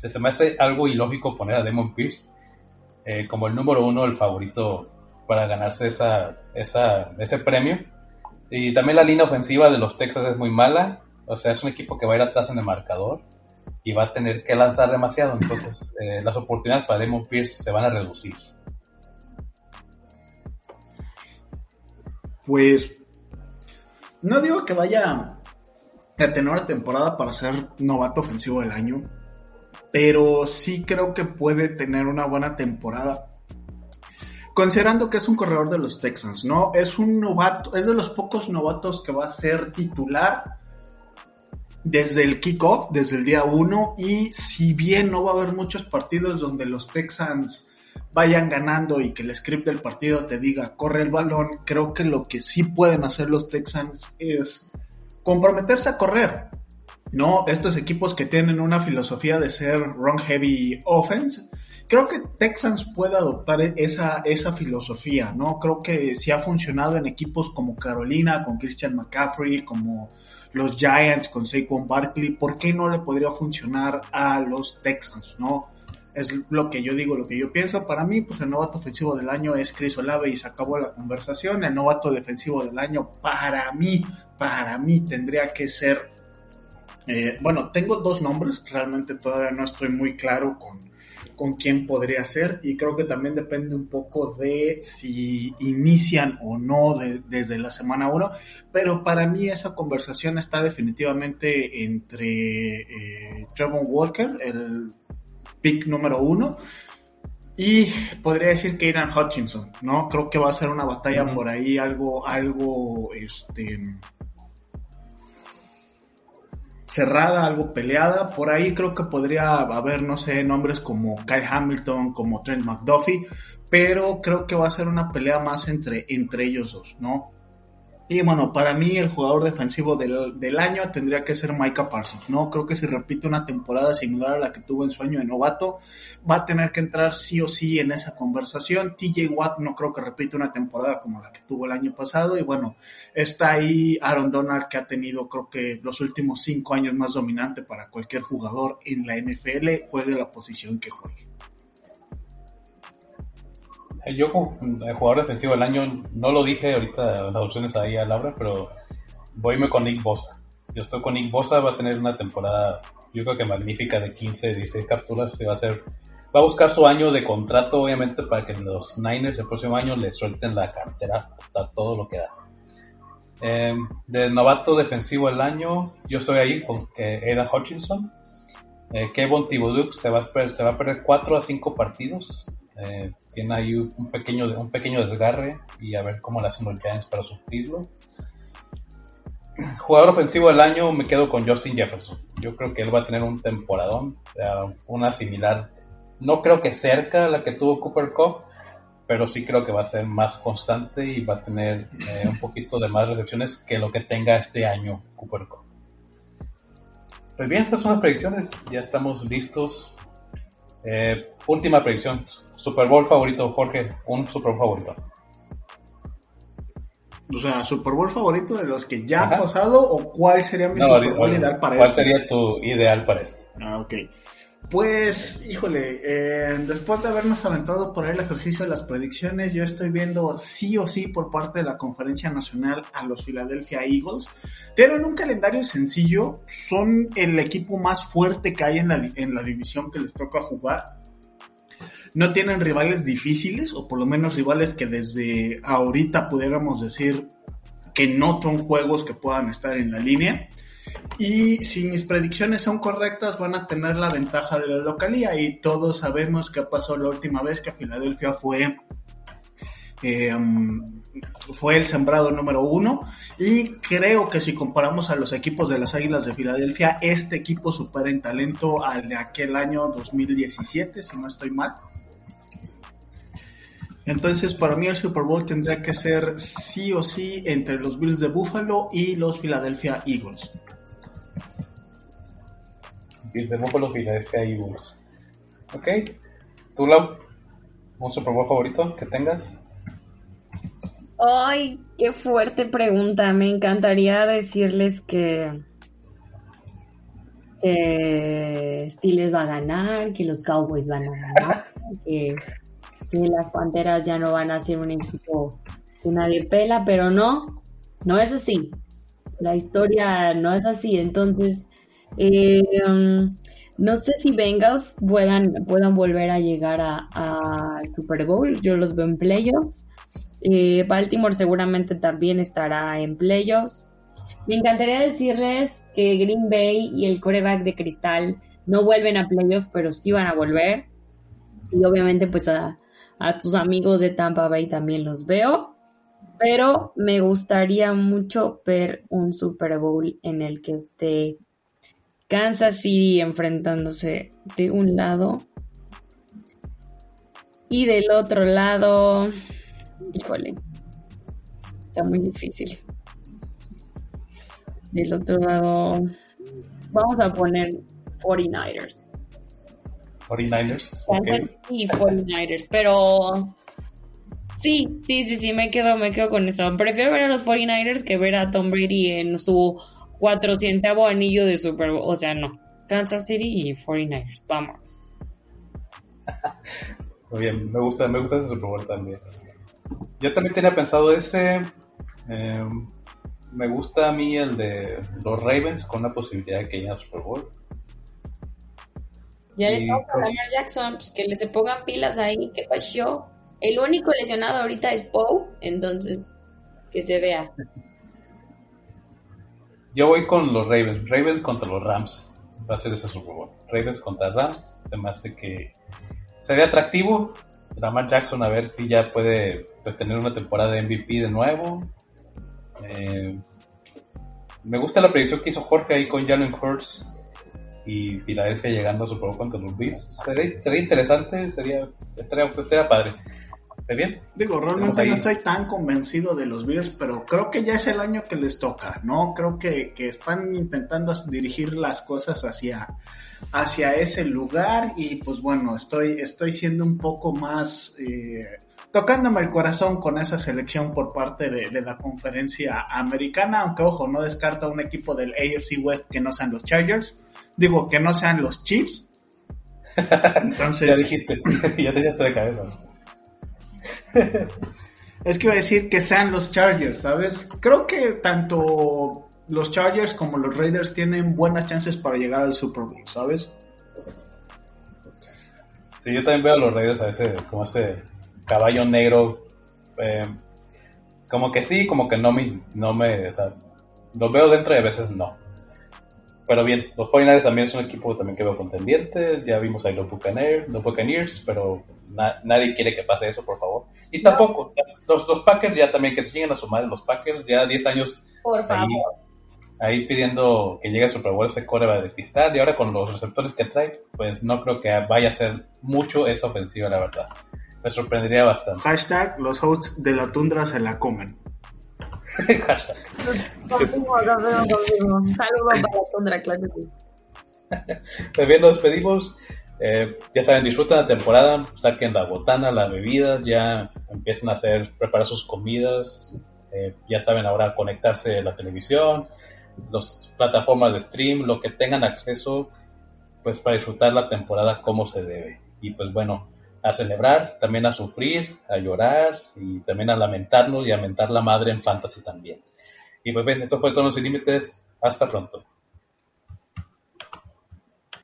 Se me hace algo ilógico poner a Demon Pierce eh, como el número uno, el favorito para ganarse esa, esa, ese premio. Y también la línea ofensiva de los Texans es muy mala. O sea, es un equipo que va a ir atrás en el marcador y va a tener que lanzar demasiado. Entonces, eh, las oportunidades para Demon Pierce se van a reducir. Pues, no digo que vaya tener una temporada para ser novato ofensivo del año, pero sí creo que puede tener una buena temporada. Considerando que es un corredor de los Texans, ¿no? Es un novato, es de los pocos novatos que va a ser titular desde el kickoff, desde el día 1, y si bien no va a haber muchos partidos donde los Texans vayan ganando y que el script del partido te diga corre el balón, creo que lo que sí pueden hacer los Texans es comprometerse a correr. No, estos equipos que tienen una filosofía de ser run heavy offense, creo que Texans puede adoptar esa, esa filosofía, ¿no? Creo que si ha funcionado en equipos como Carolina, con Christian McCaffrey, como los Giants con Saquon Barkley, ¿por qué no le podría funcionar a los Texans, no? Es lo que yo digo, lo que yo pienso. Para mí, pues el novato ofensivo del año es Chris Olave y se acabó la conversación. El novato defensivo del año, para mí, para mí tendría que ser... Eh, bueno, tengo dos nombres, realmente todavía no estoy muy claro con, con quién podría ser y creo que también depende un poco de si inician o no desde la semana 1, pero para mí esa conversación está definitivamente entre eh, Trevor Walker, el pick número uno. Y podría decir que Aidan Hutchinson, ¿no? Creo que va a ser una batalla por ahí, algo, algo, este, cerrada, algo peleada. Por ahí creo que podría haber, no sé, nombres como Kyle Hamilton, como Trent McDuffie, pero creo que va a ser una pelea más entre, entre ellos dos, ¿no? Y bueno, para mí el jugador defensivo del, año tendría que ser Micah Parsons, ¿no? Creo que si repite una temporada similar a la que tuvo en su año de novato, va a tener que entrar sí o sí en esa conversación. TJ Watt no creo que repite una temporada como la que tuvo el año pasado. Y bueno, está ahí Aaron Donald que ha tenido creo que los últimos cinco años más dominante para cualquier jugador en la NFL, juegue la posición que juegue. Eh, yo como jugador defensivo del año, no lo dije ahorita las opciones ahí a Laura, pero voyme con Nick Bosa. Yo estoy con Nick Bosa, va a tener una temporada, yo creo que magnífica de 15, 16 capturas, va a ser, va a buscar su año de contrato, obviamente, para que los Niners el próximo año le suelten la cartera hasta todo lo que da. Eh, de novato defensivo del año, yo estoy ahí con Aidan Hutchinson. Eh, Kevin Thibodeau se va, a, se va a perder 4 a 5 partidos. Eh, tiene ahí un pequeño, un pequeño desgarre y a ver cómo le hacen los Giants para sufrirlo. Jugador ofensivo del año me quedo con Justin Jefferson. Yo creo que él va a tener un temporadón, una similar, no creo que cerca a la que tuvo Cooper Cup, pero sí creo que va a ser más constante y va a tener eh, un poquito de más recepciones que lo que tenga este año Cooper Cup. Pues bien, estas son las predicciones, ya estamos listos. Eh, última predicción, Super Bowl favorito, Jorge, un Super Bowl favorito. O sea, Super Bowl favorito de los que ya han pasado o cuál sería mi Super Bowl ideal para ¿Cuál este? sería tu ideal para este? Ah, ok. Pues, híjole, eh, después de habernos aventado por el ejercicio de las predicciones, yo estoy viendo sí o sí por parte de la Conferencia Nacional a los Philadelphia Eagles. Tienen un calendario sencillo, son el equipo más fuerte que hay en la, en la división que les toca jugar. No tienen rivales difíciles, o por lo menos rivales que desde ahorita pudiéramos decir que no son juegos que puedan estar en la línea. Y si mis predicciones son correctas, van a tener la ventaja de la localía. Y todos sabemos qué pasó la última vez que Filadelfia fue, eh, fue el sembrado número uno. Y creo que si comparamos a los equipos de las Águilas de Filadelfia, este equipo supera en talento al de aquel año 2017, si no estoy mal. Entonces, para mí el Super Bowl tendría que ser sí o sí entre los Bills de Buffalo y los Philadelphia Eagles. Bills de Buffalo, Philadelphia Eagles. Ok. ¿Tú, Lau? ¿Un Super favorito que tengas? Ay, qué fuerte pregunta. Me encantaría decirles que que Steelers va a ganar, que los Cowboys van a ganar, que que las Panteras ya no van a ser un equipo que nadie pela, pero no, no es así. La historia no es así, entonces eh, um, no sé si Bengals puedan, puedan volver a llegar a, Super Bowl, yo los veo en playoffs. Eh, Baltimore seguramente también estará en playoffs. Me encantaría decirles que Green Bay y el coreback de Cristal no vuelven a playoffs, pero sí van a volver. Y obviamente pues a, a tus amigos de Tampa Bay también los veo, pero me gustaría mucho ver un Super Bowl en el que esté Kansas City enfrentándose de un lado y del otro lado, híjole, está muy difícil. Del otro lado, vamos a poner 49ers. 49ers. Y 49ers, pero sí, sí, sí, sí, me quedo, me quedo con eso. Prefiero ver a los 49ers que ver a Tom Brady en su 400 anillo de Super Bowl. O sea, no. Kansas City y 49ers. Vamos. Muy bien, me gusta, me gusta ese Super Bowl también. Yo también tenía pensado ese. Em, me gusta a mí el de los Ravens con la posibilidad de que lleguen al Super Bowl. Ya le toca a Lamar Jackson, pues que le se pongan pilas ahí, ¿qué pasó? El único lesionado ahorita es Poe, entonces que se vea. Yo voy con los Ravens, Ravens contra los Rams, va a ser ese Super Bowl. Ravens contra Rams, además de que sería atractivo. Lamar Jackson a ver si ya puede tener una temporada de MVP de nuevo. Eh, me gusta la predicción que hizo Jorge ahí con Jalen Hurts y Filadelfia llegando a su Bowl contra los Bills. Sería, interesante, sería, estaría, padre. ¿Está bien? Digo, realmente no estoy tan convencido de los Bills, pero creo que ya es el año que les toca, ¿no? Creo que, que están intentando dirigir las cosas hacia, hacia ese lugar y pues bueno, estoy, estoy siendo un poco más... Eh, tocándome el corazón con esa selección por parte de, de, la conferencia americana, aunque ojo, no descarta un equipo del AFC West que no sean los Chargers, digo, que no sean los Chiefs. Entonces. ya dijiste, ya te de cabeza. es que iba a decir que sean los Chargers, ¿sabes? Creo que tanto los Chargers como los Raiders tienen buenas chances para llegar al Super Bowl, ¿sabes? Sí, yo también veo a los Raiders a ese, como ese caballo negro. Eh, como que sí, como que no me, no me, o sea, los veo dentro y a veces no. Pero bien, los 49 también es un equipo también que veo contendiente. Ya vimos ahí los Buccaneers, los Buccaneers pero nadie quiere que pase eso, por favor. Y tampoco, los, los Packers ya también, que se lleguen a sumar los Packers, ya 10 años. Por favor. Ahí, pidiendo que llegue a Super Bowl ese coreba de cristal. Y ahora con los receptores que trae, pues no creo que vaya a ser mucho esa ofensiva, la verdad. Me sorprendería bastante. Hashtag los hosts de la tundra se la comen. Hashtag. Confirmo, confirmo, confirmo. Un saludo para. Pues bien, nos despedimos. Eh, ya saben, disfruten la temporada, saquen la botana, las bebidas, ya empiecen a hacer, preparar sus comidas. Eh, ya saben ahora conectarse a la televisión, las plataformas de stream, lo que tengan acceso, pues para disfrutar la temporada como se debe. Y pues bueno, a celebrar, también a sufrir, a llorar y también a lamentarnos y a mentar la madre en fantasy también. Y pues bien, esto fue Tonos y Límites. Hasta pronto.